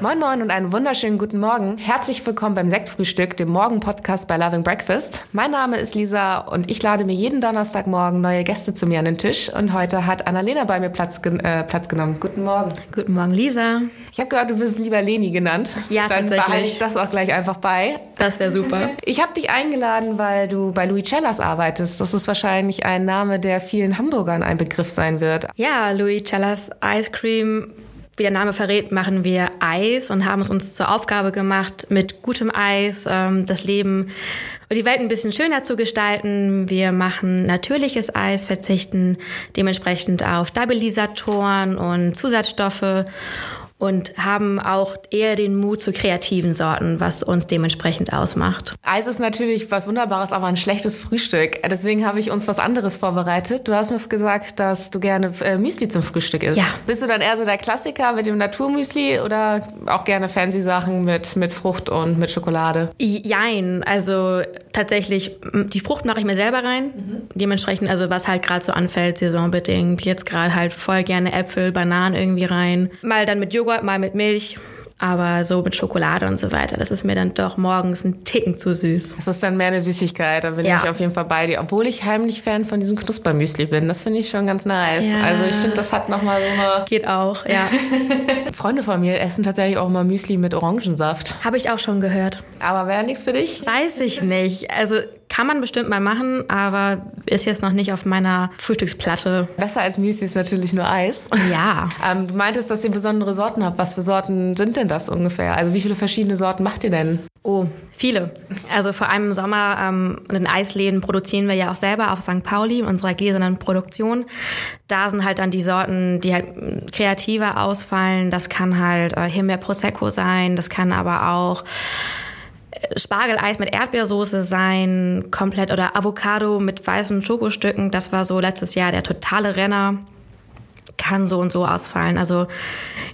Moin Moin und einen wunderschönen guten Morgen. Herzlich willkommen beim Sektfrühstück, dem Morgen-Podcast bei Loving Breakfast. Mein Name ist Lisa und ich lade mir jeden Donnerstagmorgen neue Gäste zu mir an den Tisch. Und heute hat Annalena bei mir Platz, äh, Platz genommen. Guten Morgen. Guten Morgen, Lisa. Ich habe gehört, du wirst lieber Leni genannt. Ja, Dann tatsächlich. behalte ich das auch gleich einfach bei. Das wäre super. Ich habe dich eingeladen, weil du bei Louis Cellas arbeitest. Das ist wahrscheinlich ein Name, der vielen Hamburgern ein Begriff sein wird. Ja, Louis Cellas Ice Cream. Wie der Name verrät, machen wir Eis und haben es uns zur Aufgabe gemacht, mit gutem Eis ähm, das Leben und die Welt ein bisschen schöner zu gestalten. Wir machen natürliches Eis, verzichten dementsprechend auf Stabilisatoren und Zusatzstoffe und haben auch eher den Mut zu kreativen Sorten, was uns dementsprechend ausmacht. Eis ist natürlich was Wunderbares, aber ein schlechtes Frühstück. Deswegen habe ich uns was anderes vorbereitet. Du hast mir gesagt, dass du gerne äh, Müsli zum Frühstück isst. Ja. Bist du dann eher so der Klassiker mit dem Naturmüsli oder auch gerne fancy Sachen mit, mit Frucht und mit Schokolade? Jein, also tatsächlich, die Frucht mache ich mir selber rein. Dementsprechend, also was halt gerade so anfällt, saisonbedingt. Jetzt gerade halt voll gerne Äpfel, Bananen irgendwie rein. Mal dann mit Joghurt, mal mit Milch. Aber so mit Schokolade und so weiter, das ist mir dann doch morgens ein Ticken zu süß. Das ist dann mehr eine Süßigkeit, da bin Ja. ich auf jeden Fall bei dir. Obwohl ich heimlich Fan von diesem Knuspermüsli bin. Das finde ich schon ganz nice. Ja. Also ich finde, das hat nochmal so eine... Geht auch, ja. Freunde von mir essen tatsächlich auch mal Müsli mit Orangensaft. Habe ich auch schon gehört. Aber wäre nichts für dich? Weiß ich nicht. Also kann man bestimmt mal machen, aber ist jetzt noch nicht auf meiner Frühstücksplatte. Besser als Müsli ist natürlich nur Eis. Ja. Ähm, du meintest, dass ihr besondere Sorten habt. Was für Sorten sind denn das ungefähr? Also wie viele verschiedene Sorten macht ihr denn? Oh, viele. Also vor allem im Sommer ähm, in den Eisläden produzieren wir ja auch selber auf St. Pauli in unserer gläsernen Produktion. Da sind halt dann die Sorten, die halt kreativer ausfallen. Das kann halt äh, Himbeer Prosecco sein, das kann aber auch Spargeleis mit Erdbeersoße sein, komplett oder Avocado mit weißen Schokostücken. Das war so letztes Jahr der totale Renner. Kann so und so ausfallen. Also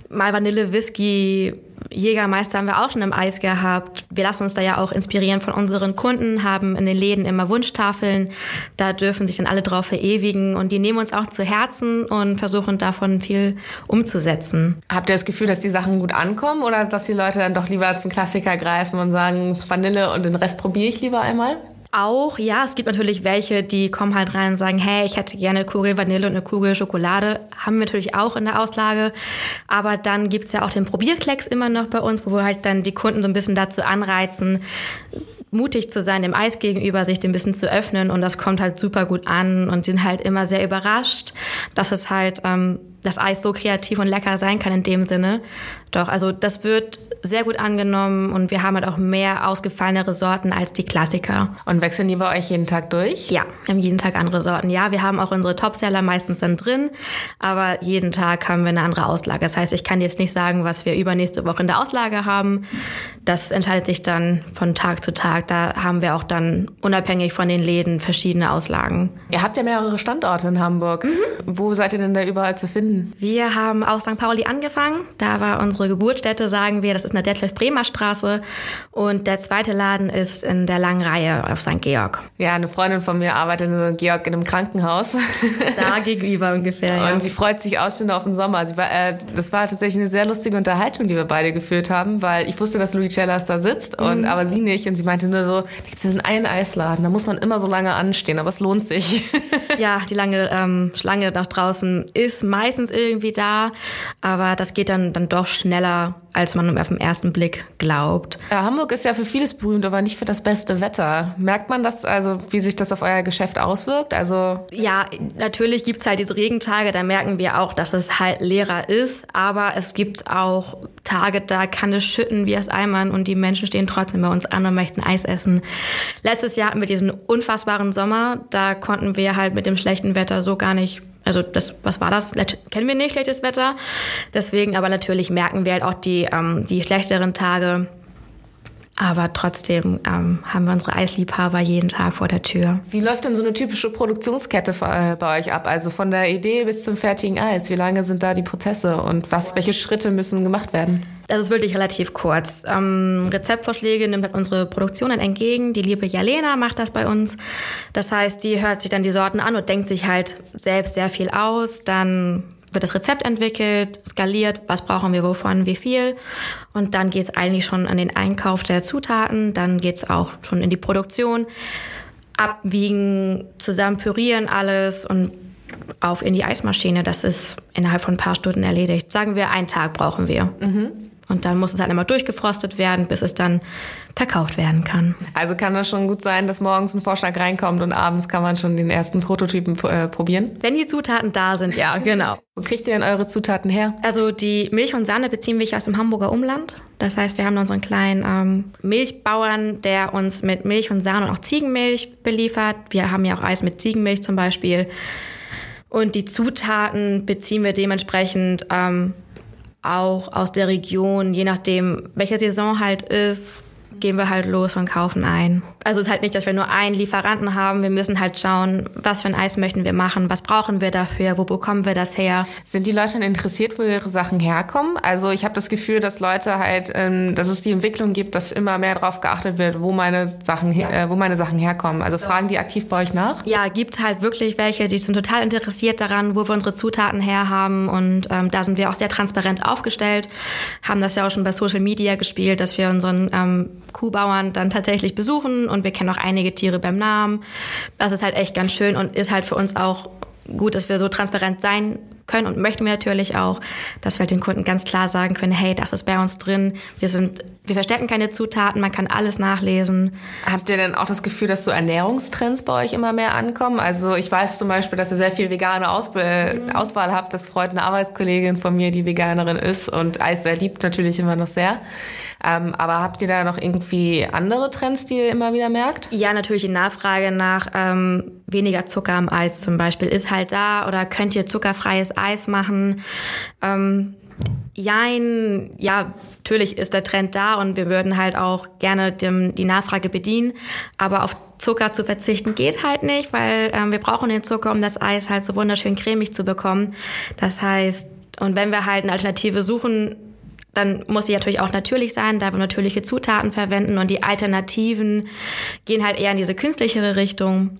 mal Vanille, Whisky, Jägermeister haben wir auch schon im Eis gehabt. Wir lassen uns da ja auch inspirieren von unseren Kunden, haben in den Läden immer Wunschtafeln. Da dürfen sich dann alle drauf verewigen und die nehmen uns auch zu Herzen und versuchen davon viel umzusetzen. Habt ihr das Gefühl, dass die Sachen gut ankommen oder dass die Leute dann doch lieber zum Klassiker greifen und sagen Vanille und den Rest probiere ich lieber einmal? Auch, ja, es gibt natürlich welche, die kommen halt rein und sagen, hey, ich hätte gerne eine Kugel Vanille und eine Kugel Schokolade. Haben wir natürlich auch in der Auslage. Aber dann gibt's ja auch den Probierklecks immer noch bei uns, wo wir halt dann die Kunden so ein bisschen dazu anreizen, mutig zu sein, dem Eis gegenüber, sich dem bisschen zu öffnen. Und das kommt halt super gut an und sind halt immer sehr überrascht, dass es halt ähm, das Eis so kreativ und lecker sein kann in dem Sinne. Doch, also das wird sehr gut angenommen und wir haben halt auch mehr ausgefallenere Sorten als die Klassiker. Und wechseln die bei euch jeden Tag durch? Ja, wir haben jeden Tag andere Sorten. Ja, wir haben auch unsere Topseller meistens dann drin, aber jeden Tag haben wir eine andere Auslage. Das heißt, ich kann jetzt nicht sagen, was wir übernächste Woche in der Auslage haben. Das entscheidet sich dann von Tag zu Tag. Da haben wir auch dann unabhängig von den Läden verschiedene Auslagen. Ihr habt ja mehrere Standorte in Hamburg. Wo seid ihr denn da überall zu finden? Wir haben auf St. Pauli angefangen. Da war unsere Geburtsstätte, sagen wir. Das ist in der Detlef-Bremer Straße. Und der zweite Laden ist in der langen Reihe auf St. Georg. Ja, eine Freundin von mir arbeitet in Georg in einem Krankenhaus. Da gegenüber ungefähr, ja. Und sie freut sich auch schon auf den Sommer. War, äh, das war tatsächlich eine sehr lustige Unterhaltung, die wir beide geführt haben, weil ich wusste, dass Louis Cellas da sitzt, und, aber sie nicht. Und sie meinte nur so, da gibt es diesen einen Eisladen, da muss man immer so lange anstehen, aber es lohnt sich. Ja, die lange ähm, Schlange nach draußen ist meistens irgendwie da, aber das geht dann, dann doch schneller, als man auf den ersten Blick glaubt. Ja, Hamburg ist ja für vieles berühmt, aber nicht für das beste Wetter. Merkt man das, also wie sich das auf euer Geschäft auswirkt? Also Ja, natürlich gibt's halt diese Regentage, da merken wir auch, dass es halt leerer ist, aber es gibt auch Tage, da kann es schütten wie aus Eimern und die Menschen stehen trotzdem bei uns an und möchten Eis essen. Letztes Jahr hatten wir diesen unfassbaren Sommer, da konnten wir halt mit dem schlechten Wetter so gar nicht also das, was war das? Kennen wir nicht, schlechtes Wetter. Deswegen, aber natürlich merken wir halt auch die, ähm, die schlechteren Tage. Aber trotzdem ähm, haben wir unsere Eisliebhaber jeden Tag vor der Tür. Wie läuft denn so eine typische Produktionskette äh, bei euch ab? Also von der Idee bis zum fertigen Eis. Wie lange sind da die Prozesse und was, welche Schritte müssen gemacht werden? Das ist wirklich relativ kurz. Ähm, Rezeptvorschläge nimmt halt unsere Produktion dann entgegen. Die liebe Jalena macht das bei uns. Das heißt, die hört sich dann die Sorten an und denkt sich halt selbst sehr viel aus. Dann wird das Rezept entwickelt, skaliert, was brauchen wir wovon, wie viel. Und dann geht es eigentlich schon an den Einkauf der Zutaten, dann geht es auch schon in die Produktion. Abwiegen, zusammen pürieren alles und auf in die Eismaschine. Das ist innerhalb von ein paar Stunden erledigt. Sagen wir, einen Tag brauchen wir. Mhm. Und dann muss es halt immer durchgefrostet werden, bis es dann verkauft werden kann. Also kann das schon gut sein, dass morgens ein Vorschlag reinkommt und abends kann man schon den ersten Prototypen äh, probieren? Wenn die Zutaten da sind, ja, genau. Wo kriegt ihr denn eure Zutaten her? Also die Milch und Sahne beziehen wir aus dem Hamburger Umland. Das heißt, wir haben unseren kleinen ähm, Milchbauern, der uns mit Milch und Sahne und auch Ziegenmilch beliefert. Wir haben ja auch Eis mit Ziegenmilch zum Beispiel. Und die Zutaten beziehen wir dementsprechend ähm, auch aus der Region, je nachdem, welche Saison halt ist, gehen wir halt los und kaufen ein. Also es ist halt nicht, dass wir nur einen Lieferanten haben. Wir müssen halt schauen, was für ein Eis möchten wir machen, was brauchen wir dafür, wo bekommen wir das her. Sind die Leute interessiert, wo ihre Sachen herkommen? Also ich habe das Gefühl, dass Leute halt, ähm, dass es die Entwicklung gibt, dass immer mehr darauf geachtet wird, wo meine Sachen, äh, wo meine Sachen herkommen. Also fragen die aktiv bei euch nach? Ja, gibt halt wirklich welche, die sind total interessiert daran, wo wir unsere Zutaten herhaben und ähm, da sind wir auch sehr transparent aufgestellt, haben das ja auch schon bei Social Media gespielt, dass wir unseren ähm, Kuhbauern dann tatsächlich besuchen und wir kennen auch einige Tiere beim Namen. Das ist halt echt ganz schön und ist halt für uns auch gut, dass wir so transparent sein können und möchten wir natürlich auch, dass wir halt den Kunden ganz klar sagen können, hey, das ist bei uns drin. Wir sind, wir verstecken keine Zutaten, man kann alles nachlesen. Habt ihr denn auch das Gefühl, dass so Ernährungstrends bei euch immer mehr ankommen? Also ich weiß zum Beispiel, dass ihr sehr viel vegane Ausbe mhm. Auswahl habt. Das freut eine Arbeitskollegin von mir, die Veganerin ist und Eis sehr liebt natürlich immer noch sehr. Ähm, aber habt ihr da noch irgendwie andere Trends, die ihr immer wieder merkt? Ja, natürlich die Nachfrage nach ähm, weniger Zucker am Eis zum Beispiel ist halt da oder könnt ihr zuckerfreies Eis machen? Ähm, Jein, ja, natürlich ist der Trend da und wir würden halt auch gerne dem, die Nachfrage bedienen. Aber auf Zucker zu verzichten geht halt nicht, weil ähm, wir brauchen den Zucker, um das Eis halt so wunderschön cremig zu bekommen. Das heißt, und wenn wir halt eine Alternative suchen, dann muss sie natürlich auch natürlich sein, da wir natürliche Zutaten verwenden und die Alternativen gehen halt eher in diese künstlichere Richtung.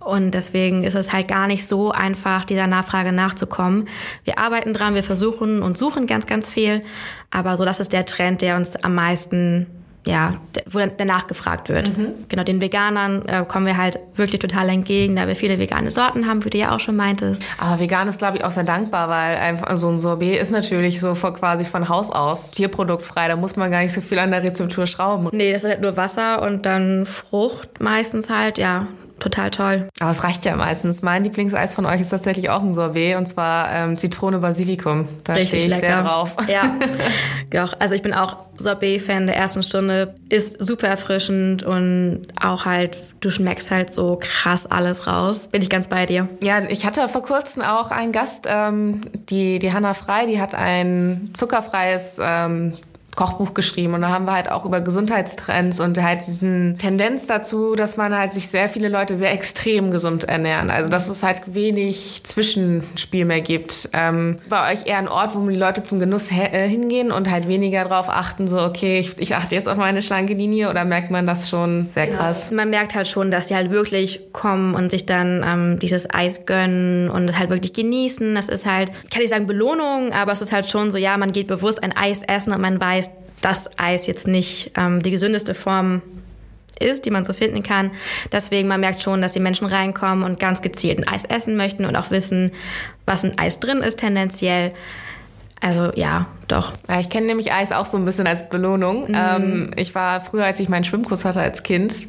Und deswegen ist es halt gar nicht so einfach, dieser Nachfrage nachzukommen. Wir arbeiten dran, wir versuchen und suchen ganz, ganz viel. Aber so, das ist der Trend, der uns am meisten ja, wo danach gefragt wird. Mhm. Genau, den Veganern äh, kommen wir halt wirklich total entgegen, da wir viele vegane Sorten haben, wie du ja auch schon meintest. Aber vegan ist, glaube ich, auch sehr dankbar, weil einfach so ein Sorbet ist natürlich so vor, quasi von Haus aus tierproduktfrei. Da muss man gar nicht so viel an der Rezeptur schrauben. Nee, das ist halt nur Wasser und dann Frucht meistens halt, ja total toll. Aber es reicht ja meistens. Mein Lieblingseis von euch ist tatsächlich auch ein Sorbet und zwar ähm, Zitrone Basilikum. Da stehe ich lecker. sehr drauf. Ja, doch. Also ich bin auch Sorbet-Fan der ersten Stunde. Ist super erfrischend und auch halt, du schmeckst halt so krass alles raus. Bin ich ganz bei dir. Ja, ich hatte vor kurzem auch einen Gast, ähm, die, die Hanna Frei, die hat ein zuckerfreies ähm, Kochbuch geschrieben und da haben wir halt auch über Gesundheitstrends und halt diesen Tendenz dazu, dass man halt sich sehr viele Leute sehr extrem gesund ernähren. Also dass es halt wenig Zwischenspiel mehr gibt. Ähm, bei euch eher ein Ort, wo die Leute zum Genuss äh, hingehen und halt weniger darauf achten, so okay, ich, ich, achte jetzt auf meine schlanke Linie oder merkt man das schon sehr krass? Ja. Man merkt halt schon, dass sie halt wirklich kommen und sich dann ähm, dieses Eis gönnen und halt wirklich genießen. Das ist halt, kann ich sagen Belohnung, aber es ist halt schon so, ja, man geht bewusst ein Eis essen und man weiß, das Eis jetzt nicht ähm, die gesündeste Form ist, die man so finden kann. Deswegen, man merkt schon, dass die Menschen reinkommen und ganz gezielt ein Eis essen möchten und auch wissen, was ein Eis drin ist tendenziell. Also ja, doch. Ja, ich kenne nämlich Eis auch so ein bisschen als Belohnung. Mhm. Ähm, ich war früher, als ich meinen Schwimmkurs hatte als Kind,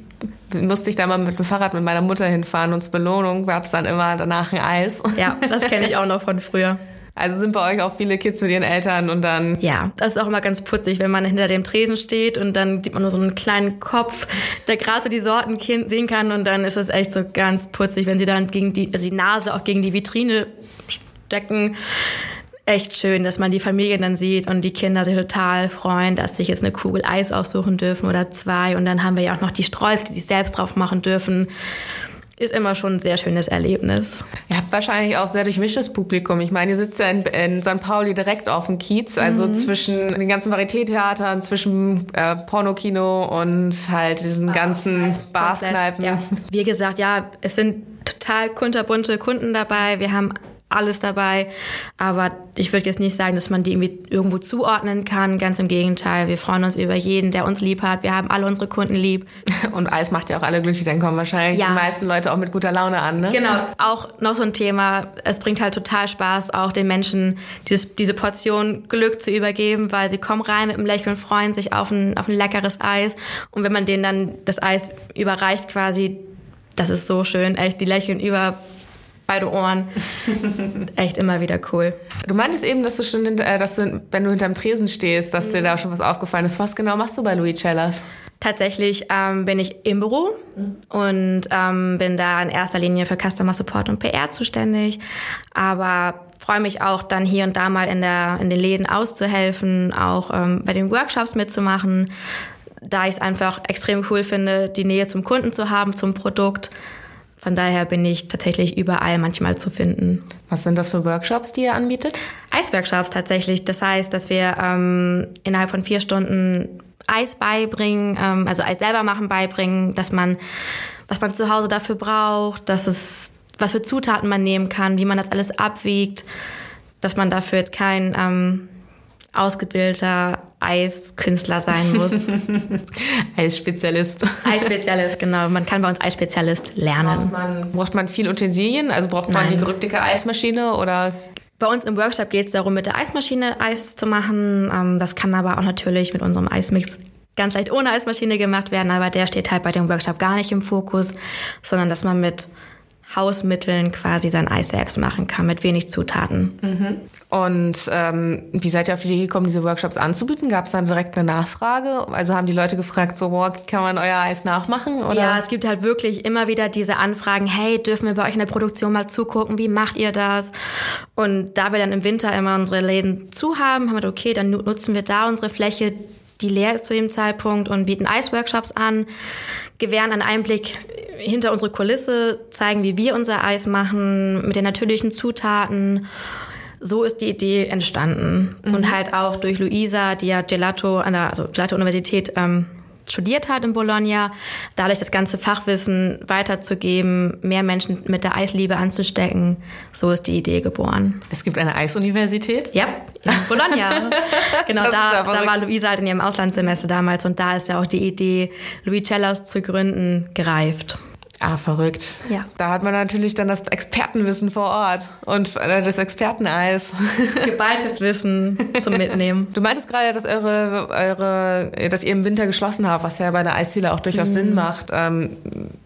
musste ich da mal mit dem Fahrrad mit meiner Mutter hinfahren und zur Belohnung gab es dann immer danach ein Eis. Ja, das kenne ich auch noch von früher. Also sind bei euch auch viele Kids mit ihren Eltern und dann. Ja, das ist auch immer ganz putzig, wenn man hinter dem Tresen steht und dann sieht man nur so einen kleinen Kopf, der gerade so die Sorten sehen kann und dann ist es echt so ganz putzig, wenn sie dann gegen die, also die Nase auch gegen die Vitrine stecken. Echt schön, dass man die Familie dann sieht und die Kinder sich total freuen, dass sich jetzt eine Kugel Eis aussuchen dürfen oder zwei. Und dann haben wir ja auch noch die Streusel, die sie selbst drauf machen dürfen ist immer schon ein sehr schönes Erlebnis. Ihr habt wahrscheinlich auch sehr durchmischtes Publikum. Ich meine, ihr sitzt ja in, in St. Pauli direkt auf dem Kiez, also mhm. zwischen den ganzen Varieté-Theatern, zwischen äh, Pornokino und halt diesen Bars, ganzen Barskneipen. Ja. Wie gesagt, ja, es sind total kunterbunte Kunden dabei. Wir haben alles dabei. Aber ich würde jetzt nicht sagen, dass man die irgendwie irgendwo zuordnen kann. Ganz im Gegenteil. Wir freuen uns über jeden, der uns lieb hat. Wir haben alle unsere Kunden lieb. Und Eis macht ja auch alle glücklich. Dann kommen wahrscheinlich ja. die meisten Leute auch mit guter Laune an. Ne? Genau. Auch noch so ein Thema. Es bringt halt total Spaß, auch den Menschen dieses, diese Portion Glück zu übergeben, weil sie kommen rein mit einem Lächeln, freuen sich auf ein, auf ein leckeres Eis. Und wenn man denen dann das Eis überreicht quasi, das ist so schön. Echt, die lächeln über beide Ohren. Echt immer wieder cool. Du meintest eben, dass du schon, äh, dass du, wenn du hinterm Tresen stehst, dass mhm. dir da schon was aufgefallen ist. Was genau machst du bei Louis Cellas? Tatsächlich ähm, bin ich im Büro mhm. und ähm, bin da in erster Linie für Customer Support und PR zuständig. Aber freue mich auch dann hier und da mal in, der, in den Läden auszuhelfen, auch ähm, bei den Workshops mitzumachen, da ich es einfach extrem cool finde, die Nähe zum Kunden zu haben, zum Produkt. Von daher bin ich tatsächlich überall manchmal zu finden. Was sind das für Workshops, die ihr anbietet? Eisworkshops tatsächlich. Das heißt, dass wir ähm, innerhalb von vier Stunden Eis beibringen, ähm, also Eis selber machen beibringen, dass man, was man zu Hause dafür braucht, dass es, was für Zutaten man nehmen kann, wie man das alles abwiegt, dass man dafür jetzt kein ähm, ausgebildeter Eiskünstler sein muss. Eisspezialist. Eisspezialist, genau. Man kann bei uns Eisspezialist lernen. Braucht man, braucht man viel Utensilien? Also braucht man Nein. die gerückte Eismaschine oder? Bei uns im Workshop geht es darum, mit der Eismaschine Eis zu machen. Ähm, das kann aber auch natürlich mit unserem Eismix ganz leicht ohne Eismaschine gemacht werden, aber der steht halt bei dem Workshop gar nicht im Fokus, sondern dass man mit Hausmitteln quasi sein Eis selbst machen kann, mit wenig Zutaten. Mhm. Und ähm, wie seid ihr auf die Idee gekommen, diese Workshops anzubieten? Gab es dann direkt eine Nachfrage? Also haben die Leute gefragt, so, boah, kann man euer Eis nachmachen? Oder? Ja, es gibt halt wirklich immer wieder diese Anfragen, hey, dürfen wir bei euch in der Produktion mal zugucken, wie macht ihr das? Und da wir dann im Winter immer unsere Läden zu haben, haben wir gedacht, okay, dann nutzen wir da unsere Fläche, die leer ist zu dem Zeitpunkt und bieten Eisworkshops an, gewähren einen Einblick hinter unsere Kulisse, zeigen, wie wir unser Eis machen, mit den natürlichen Zutaten. So ist die Idee entstanden. Mhm. Und halt auch durch Luisa, die ja Gelato an der also Gelato Universität ähm, studiert hat in Bologna, dadurch das ganze Fachwissen weiterzugeben, mehr Menschen mit der Eisliebe anzustecken. So ist die Idee geboren. Es gibt eine Eisuniversität? Ja, in Bologna. genau, da, da war Luisa halt in ihrem Auslandssemester damals und da ist ja auch die Idee, Louis Cellas zu gründen, gereift. Ah, verrückt. Ja. Da hat man natürlich dann das Expertenwissen vor Ort und das Experteneis. Geballtes Wissen zum Mitnehmen. Du meintest gerade, dass eure, eure, dass ihr im Winter geschlossen habt, was ja bei der Eisdiele auch durchaus mhm. Sinn macht. Ähm,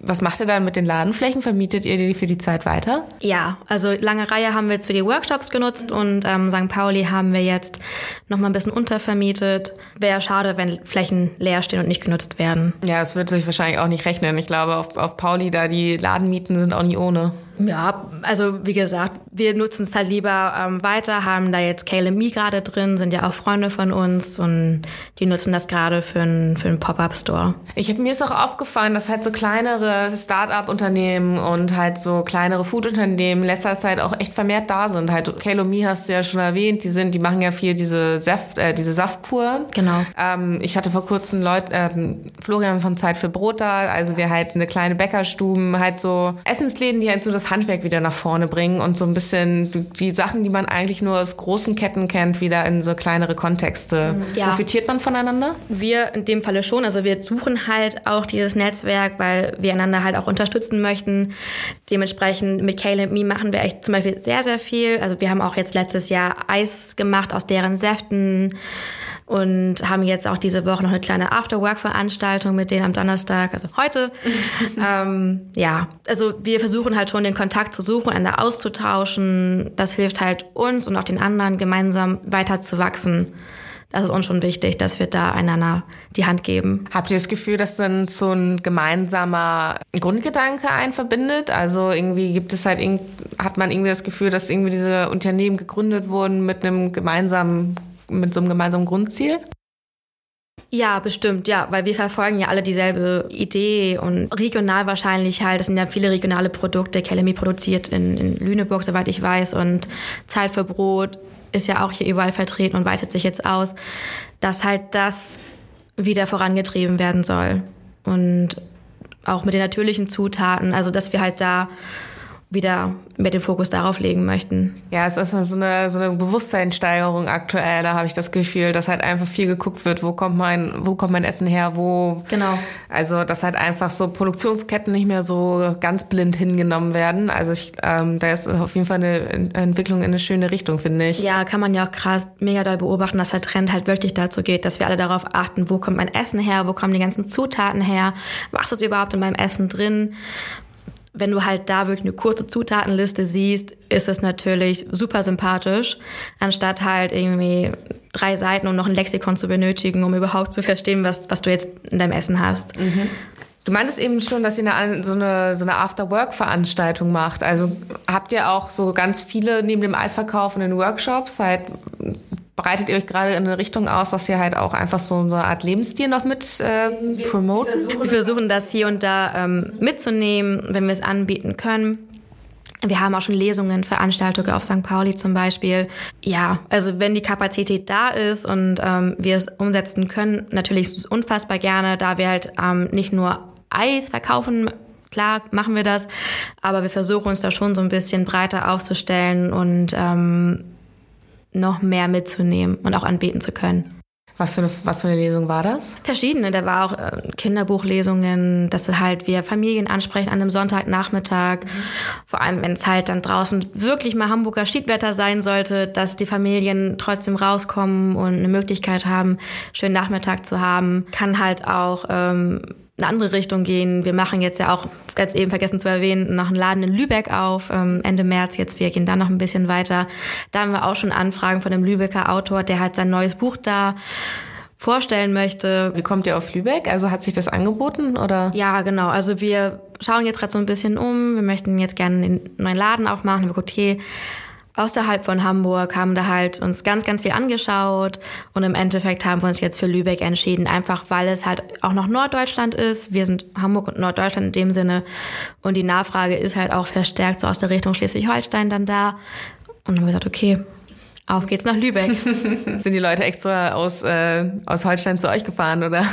was macht ihr dann mit den Ladenflächen? Vermietet ihr die für die Zeit weiter? Ja, also lange Reihe haben wir jetzt für die Workshops genutzt und ähm, St. Pauli haben wir jetzt noch mal ein bisschen untervermietet. Wäre schade, wenn Flächen leer stehen und nicht genutzt werden. Ja, es wird sich wahrscheinlich auch nicht rechnen. Ich glaube, auf, auf Pauli Da, die Ladenmieten sind auch nicht ohne. Ja, also wie gesagt, wir nutzen es halt lieber ähm, weiter, haben da jetzt Kale Me gerade drin, sind ja auch Freunde von uns und die nutzen das gerade für einen für Pop-Up-Store. Ich habe mir ist auch aufgefallen, dass halt so kleinere Start-up-Unternehmen und halt so kleinere Food-Unternehmen in letzter Zeit auch echt vermehrt da sind. Halt Kale Me hast du ja schon erwähnt, die sind, die machen ja viel diese Saft, äh, diese Saftkur. Genau. Ähm, ich hatte vor kurzem Leute, ähm, Florian von Zeit für Brot da, also der halt eine kleine Bäckerstuben, halt so Essensläden, die halt so das das Handwerk wieder nach vorne bringen und so ein bisschen die Sachen, die man eigentlich nur aus großen Ketten kennt, wieder in so kleinere Kontexte. Ja. Profitiert man voneinander? Wir in dem Falle schon. Also wir suchen halt auch dieses Netzwerk, weil wir einander halt auch unterstützen möchten. Dementsprechend mit Caleb Me machen wir echt zum Beispiel sehr, sehr viel. Also wir haben auch jetzt letztes Jahr Eis gemacht aus deren Säften und haben jetzt auch diese Woche noch eine kleine Afterwork-Veranstaltung mit denen am Donnerstag, also heute. ähm, ja, also wir versuchen halt schon den Kontakt zu suchen, einander auszutauschen. Das hilft halt uns und auch den anderen gemeinsam weiter zu wachsen. Das ist uns schon wichtig, dass wir da einander die Hand geben. Habt ihr das Gefühl, dass dann so ein gemeinsamer Grundgedanke einen verbindet? Also irgendwie gibt es halt, hat man irgendwie das Gefühl, dass irgendwie diese Unternehmen gegründet wurden mit einem gemeinsamen mit so einem gemeinsamen Grundziel? Ja, bestimmt, ja, weil wir verfolgen ja alle dieselbe Idee und regional wahrscheinlich halt, es sind ja viele regionale Produkte, Kelemi produziert in, in Lüneburg, soweit ich weiß, und Zeit für Brot ist ja auch hier überall vertreten und weitet sich jetzt aus, dass halt das wieder vorangetrieben werden soll. Und auch mit den natürlichen Zutaten, also dass wir halt da wieder mehr den Fokus darauf legen möchten. Ja, es ist so eine, so eine Bewusstseinssteigerung aktuell. Da habe ich das Gefühl, dass halt einfach viel geguckt wird, wo kommt mein, wo kommt mein Essen her, wo. Genau. Also, dass halt einfach so Produktionsketten nicht mehr so ganz blind hingenommen werden. Also, ich, ähm, da ist auf jeden Fall eine Entwicklung in eine schöne Richtung, finde ich. Ja, kann man ja auch krass mega doll beobachten, dass der Trend halt wirklich dazu geht, dass wir alle darauf achten, wo kommt mein Essen her, wo kommen die ganzen Zutaten her, was ist überhaupt in meinem Essen drin wenn du halt da wirklich eine kurze Zutatenliste siehst, ist es natürlich super sympathisch, anstatt halt irgendwie drei Seiten und noch ein Lexikon zu benötigen, um überhaupt zu verstehen, was, was du jetzt in deinem Essen hast. Mhm. Du meintest eben schon, dass ihr eine, so eine, so eine After-Work-Veranstaltung macht. Also habt ihr auch so ganz viele neben dem Eisverkauf und den Workshops halt bereitet ihr euch gerade in eine Richtung aus, dass ihr halt auch einfach so eine Art Lebensstil noch mit äh, promoten? Wir versuchen das hier und da ähm, mitzunehmen, wenn wir es anbieten können. Wir haben auch schon Lesungen, Veranstaltungen auf St. Pauli zum Beispiel. Ja, also wenn die Kapazität da ist und ähm, wir es umsetzen können, natürlich unfassbar gerne, da wir halt ähm, nicht nur Eis verkaufen Klar machen wir das, aber wir versuchen uns da schon so ein bisschen breiter aufzustellen und ähm, noch mehr mitzunehmen und auch anbieten zu können. Was für, eine, was für eine Lesung war das? Verschiedene. Da war auch äh, Kinderbuchlesungen, dass halt wir Familien ansprechen an einem Sonntagnachmittag. Mhm. Vor allem, wenn es halt dann draußen wirklich mal Hamburger Schiedwetter sein sollte, dass die Familien trotzdem rauskommen und eine Möglichkeit haben, schönen Nachmittag zu haben. Kann halt auch ähm, eine andere Richtung gehen. Wir machen jetzt ja auch, ganz eben vergessen zu erwähnen, noch einen Laden in Lübeck auf, ähm, Ende März jetzt. Wir gehen da noch ein bisschen weiter. Da haben wir auch schon Anfragen von einem Lübecker Autor, der halt sein neues Buch da vorstellen möchte. Wie kommt ihr auf Lübeck? Also hat sich das angeboten oder? Ja, genau. Also wir schauen jetzt gerade so ein bisschen um. Wir möchten jetzt gerne einen neuen Laden aufmachen. Wir gucken, okay, außerhalb von Hamburg, haben da halt uns ganz, ganz viel angeschaut und im Endeffekt haben wir uns jetzt für Lübeck entschieden, einfach weil es halt auch noch Norddeutschland ist. Wir sind Hamburg und Norddeutschland in dem Sinne und die Nachfrage ist halt auch verstärkt so aus der Richtung Schleswig-Holstein dann da. Und dann haben wir gesagt, okay, auf geht's nach Lübeck. Sind die Leute extra aus, äh, aus Holstein zu euch gefahren, oder?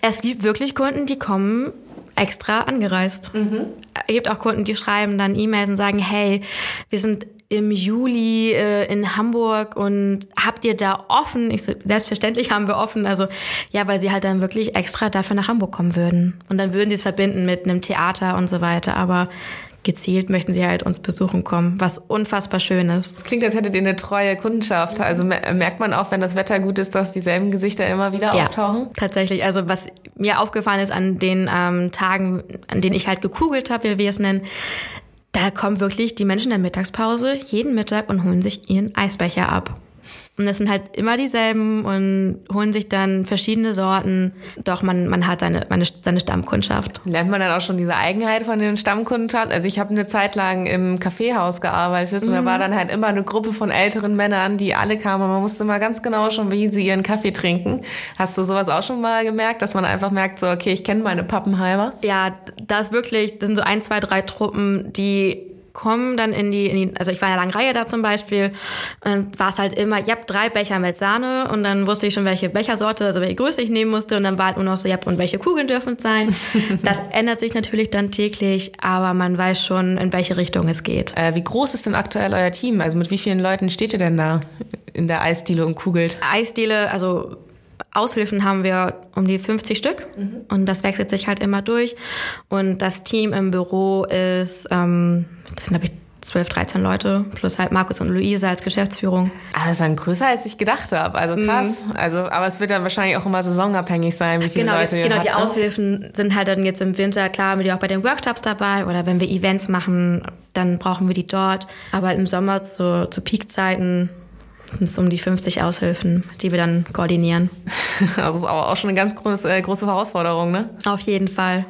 es gibt wirklich Kunden, die kommen extra angereist. Mhm. Es gibt auch Kunden, die schreiben dann E-Mails und sagen, hey, wir sind im Juli äh, in Hamburg und habt ihr da offen? Ich so, selbstverständlich haben wir offen. Also ja, weil sie halt dann wirklich extra dafür nach Hamburg kommen würden. Und dann würden sie es verbinden mit einem Theater und so weiter. Aber gezielt möchten sie halt uns besuchen kommen, was unfassbar schön ist. Das klingt, als hättet ihr eine treue Kundenschaft. Also merkt man auch, wenn das Wetter gut ist, dass dieselben Gesichter immer wieder ja, auftauchen? Tatsächlich. Also was mir aufgefallen ist an den ähm, Tagen, an denen ich halt gekugelt habe, wie wir es nennen, da kommen wirklich die Menschen in der Mittagspause jeden Mittag und holen sich ihren Eisbecher ab. Und es sind halt immer dieselben und holen sich dann verschiedene Sorten. Doch man, man hat seine, meine, seine Stammkundschaft. Lernt man dann auch schon diese Eigenheit von den Stammkunden? Also ich habe eine Zeit lang im Kaffeehaus gearbeitet mhm. und da mhm. war dann halt immer eine Gruppe von älteren Männern, die alle kamen und man wusste mal ganz genau schon, wie sie ihren Kaffee trinken. Hast du sowas auch schon mal gemerkt, dass man einfach merkt, so okay, ich kenne meine Pappenheimer? Ja, da ist wirklich, das sind so ein, zwei, drei Truppen, die kommen dann in die, in die also ich war in der langen Reihe da zum Beispiel, war es halt immer, ihr habt drei Becher mit Sahne und dann wusste ich schon, welche Bechersorte, also welche Größe ich nehmen musste und dann war halt nur noch so, ja, und welche Kugeln dürfen es sein. das ändert sich natürlich dann täglich, aber man weiß schon, in welche Richtung es geht. Äh, wie groß ist denn aktuell euer Team? Also mit wie vielen Leuten steht ihr denn da in der Eisdiele und kugelt? Eisdiele, also Aushilfen haben wir um die 50 Stück mhm. und das wechselt sich halt immer durch. Und das Team im Büro ist, ähm, das sind glaube ich 12, 13 Leute, plus halt Markus und Luise als Geschäftsführung. Ah, das ist dann größer, als ich gedacht habe. Also krass. Mhm. Also, aber es wird dann wahrscheinlich auch immer saisonabhängig sein, wie viele genau, Leute jetzt, Genau, die ne? Aushilfen sind halt dann jetzt im Winter, klar, haben wir die auch bei den Workshops dabei oder wenn wir Events machen, dann brauchen wir die dort. Aber im Sommer zu, zu Peakzeiten sind es um die 50 Aushilfen, die wir dann koordinieren. Das ist aber auch schon eine ganz große, äh, große Herausforderung, ne? Auf jeden Fall.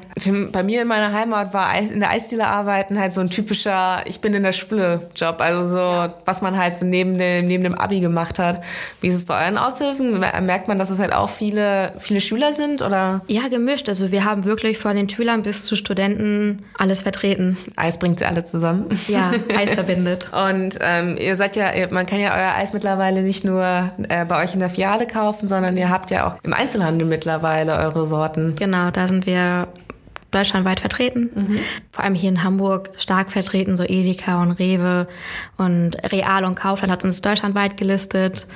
Bei mir in meiner Heimat war in der Eisdiele arbeiten halt so ein typischer Ich bin in der Schule-Job. Also so, ja. was man halt so neben dem, neben dem Abi gemacht hat. Wie ist es bei euren Aushilfen? Merkt man, dass es halt auch viele, viele Schüler sind, oder? Ja, gemischt. Also wir haben wirklich von den Schülern bis zu Studenten alles vertreten. Eis bringt sie alle zusammen. Ja, Eis verbindet. Und ähm, ihr seid ja, man kann ja euer Eis mittlerweile mittlerweile nicht nur äh, bei euch in der Filiale kaufen, sondern ihr habt ja auch im Einzelhandel mittlerweile eure Sorten. Genau, da sind wir deutschlandweit vertreten. Mhm. Vor allem hier in Hamburg stark vertreten, so Edeka und Rewe und Real und Kaufland hat uns deutschlandweit gelistet.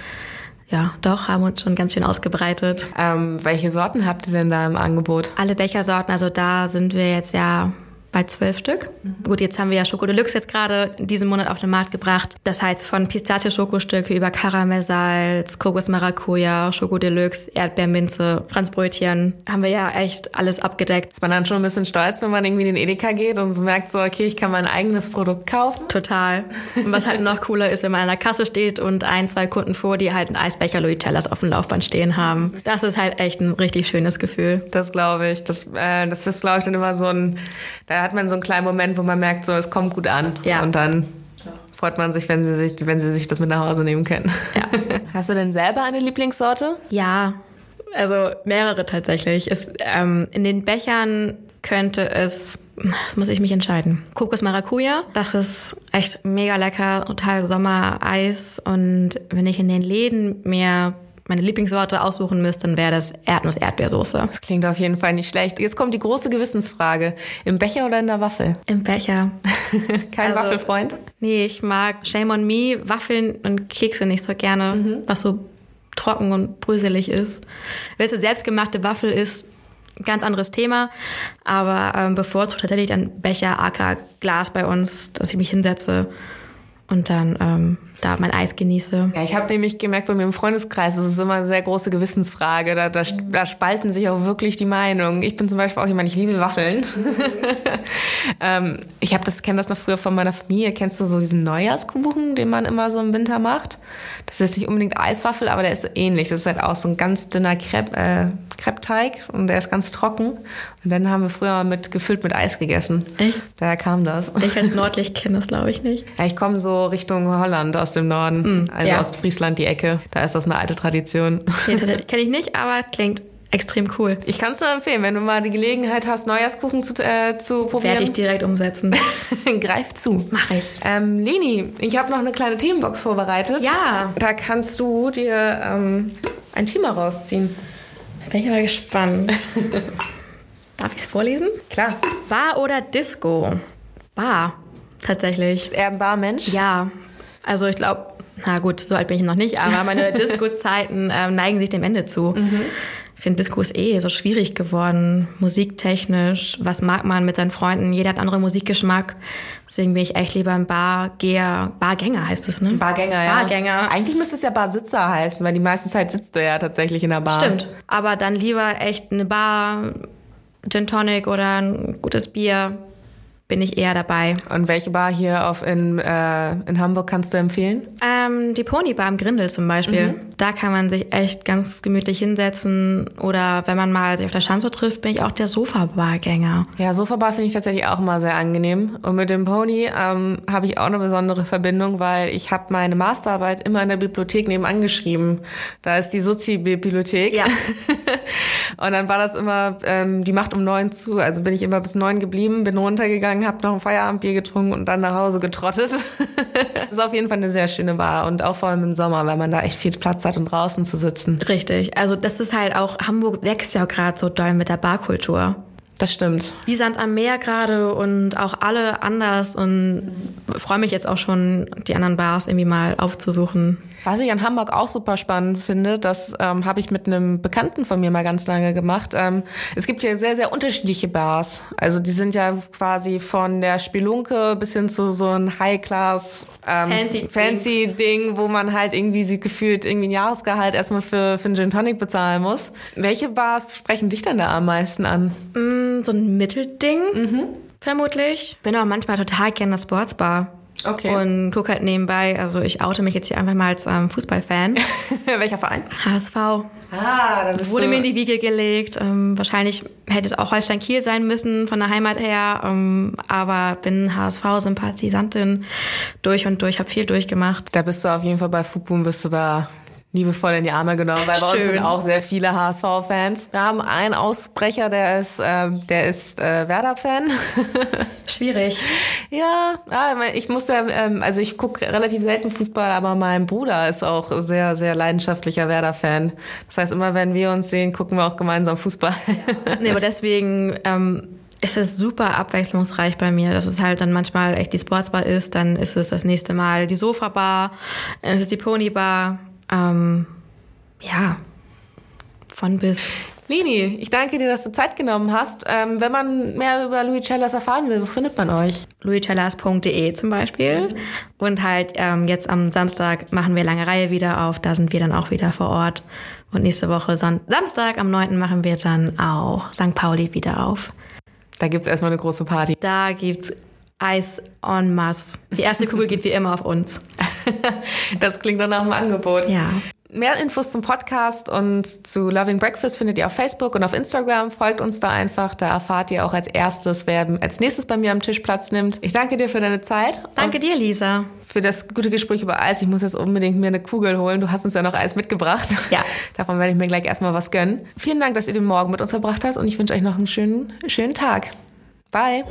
Ja, doch, haben uns schon ganz schön ausgebreitet. Ähm, welche Sorten habt ihr denn da im Angebot? Alle Bechersorten, also da sind wir jetzt ja bei zwölf Stück. Mhm. Gut, jetzt haben wir ja Schoko Deluxe jetzt gerade diesen Monat auf den Markt gebracht. Das heißt von Pistazie-Schokostücke über Karamellsalz, Kokos Maracuja, Schoko Deluxe, Erdbeerminze, Franzbrötchen. Haben wir ja echt alles abgedeckt. Ist man dann schon ein bisschen stolz, wenn man irgendwie in den Edeka geht und so merkt so, okay, ich kann mein eigenes Produkt kaufen? Total. Und was halt noch cooler ist, wenn man an der Kasse steht und ein, zwei Kunden vor, die halt einen Eisbecher Luitellas auf dem Laufband stehen haben. Das ist halt echt ein richtig schönes Gefühl. Das glaube ich. Das, äh, das ist, glaube ich, dann immer so ein, da hat man so einen kleinen Moment, wo man merkt, so es kommt gut an. Ja. Und dann freut man sich, wenn sie sich, wenn sie sich das mit nach Hause nehmen können. Ja. Hast du denn selber eine Lieblingssorte? Ja, also mehrere tatsächlich. Es, ähm, in den Bechern könnte es, das muss ich mich entscheiden. Kokos Maracuja, das ist echt mega lecker, total Sommereis. Und wenn ich in den Läden mir meine Lieblingsworte aussuchen müsste, dann wäre das Erdnuss-Erdbeersoße. Das klingt auf jeden Fall nicht schlecht. Jetzt kommt die große Gewissensfrage. Im Becher oder in der Waffel? Im Becher. Kein also, Waffelfreund? Nee, ich mag Shame on Me, Waffeln und Kekse nicht so gerne, mhm. was so trocken und bröselig ist. Wenn es selbstgemachte Waffel ist, ganz anderes Thema. Aber ähm, bevorzugt tatsächlich dann Becher, AK, Glas bei uns, dass ich mich hinsetze und dann ähm, da mein Eis genieße. Ja, ich habe nämlich gemerkt, bei mir im Freundeskreis das ist immer eine sehr große Gewissensfrage. Da, da, da spalten sich auch wirklich die Meinungen. Ich bin zum Beispiel auch jemand, ich liebe Waffeln. ähm, ich habe das, kenne das noch früher von meiner Familie. Kennst du so diesen Neujahrskuchen, den man immer so im Winter macht? Das ist nicht unbedingt Eiswaffel, aber der ist so ähnlich. Das ist halt auch so ein ganz dünner Crepe, äh, Kreppteig und der ist ganz trocken. Und dann haben wir früher mit gefüllt mit Eis gegessen. Echt? Daher kam das. Ich als Nordlicht kenne das, glaube ich, nicht. Ja, ich komme so Richtung Holland aus dem Norden, mm, also ja. Ostfriesland die Ecke. Da ist das eine alte Tradition. Nee, kenne ich nicht, aber klingt extrem cool. Ich kann es nur empfehlen, wenn du mal die Gelegenheit hast, Neujahrskuchen zu, äh, zu probieren. Werde ich direkt umsetzen. Greif zu. Mach ich. Ähm, Leni, ich habe noch eine kleine Themenbox vorbereitet. Ja. Da kannst du dir ähm, ein Thema rausziehen. Bin ich aber gespannt. Darf ich es vorlesen? Klar. Bar oder Disco? Bar, tatsächlich. Ist er ein Barmensch? Ja. Also ich glaube, na gut, so alt bin ich noch nicht, aber meine Disco-Zeiten ähm, neigen sich dem Ende zu. Mhm. Ich finde, Disco ist eh so schwierig geworden, musiktechnisch. Was mag man mit seinen Freunden? Jeder hat andere Musikgeschmack. Deswegen bin ich echt lieber ein Bargeher, Bargänger heißt es, ne? Bargänger, ja. Bargänger. Eigentlich müsste es ja Barsitzer heißen, weil die meiste Zeit sitzt du ja tatsächlich in der Bar. Stimmt. Aber dann lieber echt eine Bar, Gin Tonic oder ein gutes Bier bin ich eher dabei. Und welche Bar hier auf in, äh, in Hamburg kannst du empfehlen? Ähm, die Pony Bar im Grindel zum Beispiel. Mhm. Da kann man sich echt ganz gemütlich hinsetzen. Oder wenn man mal sich auf der Schanze trifft, bin ich auch der Sofa-Bargänger. Ja, Sofa-Bar finde ich tatsächlich auch immer sehr angenehm. Und mit dem Pony ähm, habe ich auch eine besondere Verbindung, weil ich habe meine Masterarbeit immer in der Bibliothek nebenan geschrieben. Da ist die Sozi-Bibliothek. Ja. Und dann war das immer, ähm, die macht um neun zu. Also bin ich immer bis neun geblieben, bin runtergegangen gegangen, habe noch ein Feierabendbier getrunken und dann nach Hause getrottet. das ist auf jeden Fall eine sehr schöne Bar und auch vor allem im Sommer, weil man da echt viel Platz hat, um draußen zu sitzen. Richtig. Also das ist halt auch, Hamburg wächst ja gerade so doll mit der Barkultur. Das stimmt. Wie Sand am Meer gerade und auch alle anders und freue mich jetzt auch schon, die anderen Bars irgendwie mal aufzusuchen. Was ich an Hamburg auch super spannend finde, das ähm, habe ich mit einem Bekannten von mir mal ganz lange gemacht. Ähm, es gibt ja sehr, sehr unterschiedliche Bars. Also die sind ja quasi von der Spelunke bis hin zu so ein High-Class ähm, fancy, fancy Ding, wo man halt irgendwie sie gefühlt irgendwie ein Jahresgehalt erstmal für, für einen Gin Tonic bezahlen muss. Welche Bars sprechen dich denn da am meisten an? Mm, so ein Mittelding. Mhm. Vermutlich. Bin auch manchmal total gerne der Sportsbar. Okay. Und guck halt nebenbei, also ich oute mich jetzt hier einfach mal als ähm, Fußballfan. Welcher Verein? HSV. Ah, da bist Wurde du... mir in die Wiege gelegt. Ähm, wahrscheinlich hätte es auch Holstein Kiel sein müssen von der Heimat her. Ähm, aber bin HSV-Sympathisantin durch und durch, habe viel durchgemacht. Da bist du auf jeden Fall bei Fukun, bist du da liebevoll in die Arme genommen, weil bei uns sind auch sehr viele HSV-Fans. Wir haben einen Ausbrecher, der ist, äh, der ist äh, Werder-Fan. Schwierig. ja, ich muss ja, ähm, also ich gucke relativ selten Fußball, aber mein Bruder ist auch sehr, sehr leidenschaftlicher Werder-Fan. Das heißt, immer wenn wir uns sehen, gucken wir auch gemeinsam Fußball. ja. Nee, aber deswegen ähm, es ist super abwechslungsreich bei mir. Das ist halt dann manchmal echt die Sportsbar ist, dann ist es das nächste Mal die Sofa-Bar, dann ist es die Pony-Bar. Ähm, ja, von bis. Lini, ich danke dir, dass du Zeit genommen hast. Ähm, wenn man mehr über Louis Cellas erfahren will, wo findet man euch? louiscellas.de zum Beispiel. Und halt ähm, jetzt am Samstag machen wir lange Reihe wieder auf. Da sind wir dann auch wieder vor Ort. Und nächste Woche Son Samstag am 9. machen wir dann auch St. Pauli wieder auf. Da gibt es erstmal eine große Party. Da gibt's Eis en masse. Die erste Kugel geht wie immer auf uns. das klingt doch nach einem Angebot. Ja. Mehr Infos zum Podcast und zu Loving Breakfast findet ihr auf Facebook und auf Instagram. Folgt uns da einfach. Da erfahrt ihr auch als erstes, wer als nächstes bei mir am Tisch Platz nimmt. Ich danke dir für deine Zeit. Danke dir, Lisa. Für das gute Gespräch über Eis. Ich muss jetzt unbedingt mir eine Kugel holen. Du hast uns ja noch Eis mitgebracht. Ja. Davon werde ich mir gleich erstmal was gönnen. Vielen Dank, dass ihr den Morgen mit uns verbracht habt und ich wünsche euch noch einen schönen, schönen Tag. Bye.